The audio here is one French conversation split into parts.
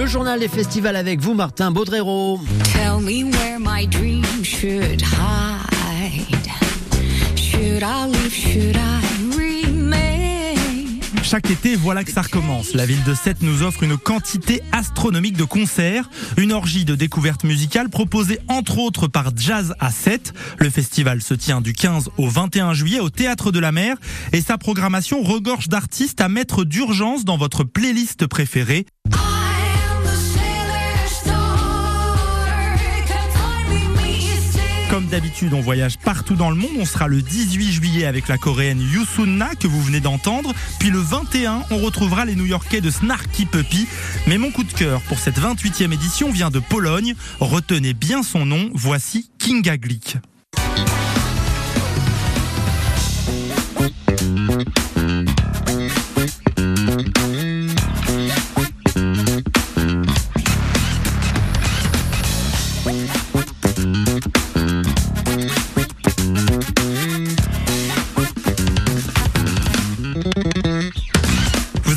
Le journal des festivals avec vous, Martin Baudrero. Tell me where my dream should hide. Should I leave? Should I remain? Chaque été, voilà que ça recommence. La ville de Sète nous offre une quantité astronomique de concerts, une orgie de découvertes musicales proposée entre autres par Jazz à 7. Le festival se tient du 15 au 21 juillet au Théâtre de la Mer et sa programmation regorge d'artistes à mettre d'urgence dans votre playlist préférée. Comme d'habitude, on voyage partout dans le monde. On sera le 18 juillet avec la coréenne Yusunna que vous venez d'entendre. Puis le 21, on retrouvera les New-Yorkais de Snarky Puppy. Mais mon coup de cœur pour cette 28e édition vient de Pologne. Retenez bien son nom. Voici Kinga Glick.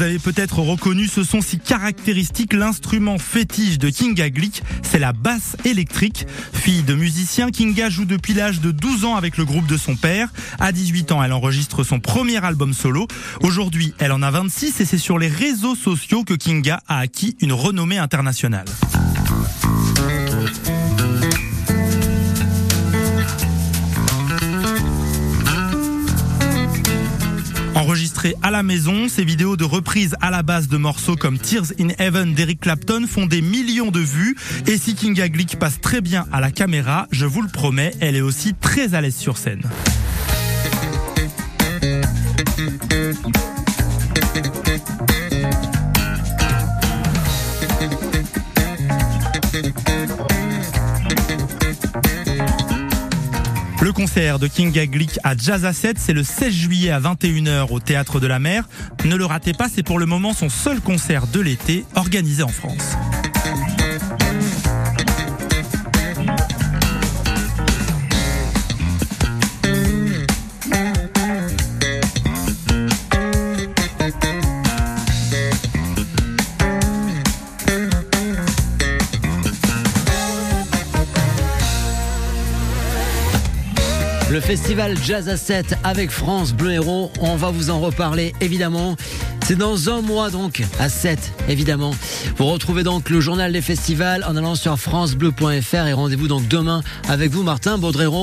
Vous avez peut-être reconnu ce son si caractéristique, l'instrument fétiche de Kinga Glick, c'est la basse électrique. Fille de musicien, Kinga joue depuis l'âge de 12 ans avec le groupe de son père. À 18 ans, elle enregistre son premier album solo. Aujourd'hui, elle en a 26 et c'est sur les réseaux sociaux que Kinga a acquis une renommée internationale. À la maison, ces vidéos de reprise à la base de morceaux comme Tears in Heaven d'Eric Clapton font des millions de vues. Et si Kinga Glick passe très bien à la caméra, je vous le promets, elle est aussi très à l'aise sur scène. Concert de Kinga Glick à Jazz à 7, c'est le 16 juillet à 21h au Théâtre de la Mer. Ne le ratez pas, c'est pour le moment son seul concert de l'été organisé en France. Le festival Jazz à 7 avec France Bleu Héros. On va vous en reparler évidemment. C'est dans un mois donc à 7 évidemment. Vous retrouvez donc le journal des festivals en allant sur francebleu.fr et rendez-vous donc demain avec vous Martin Baudrero.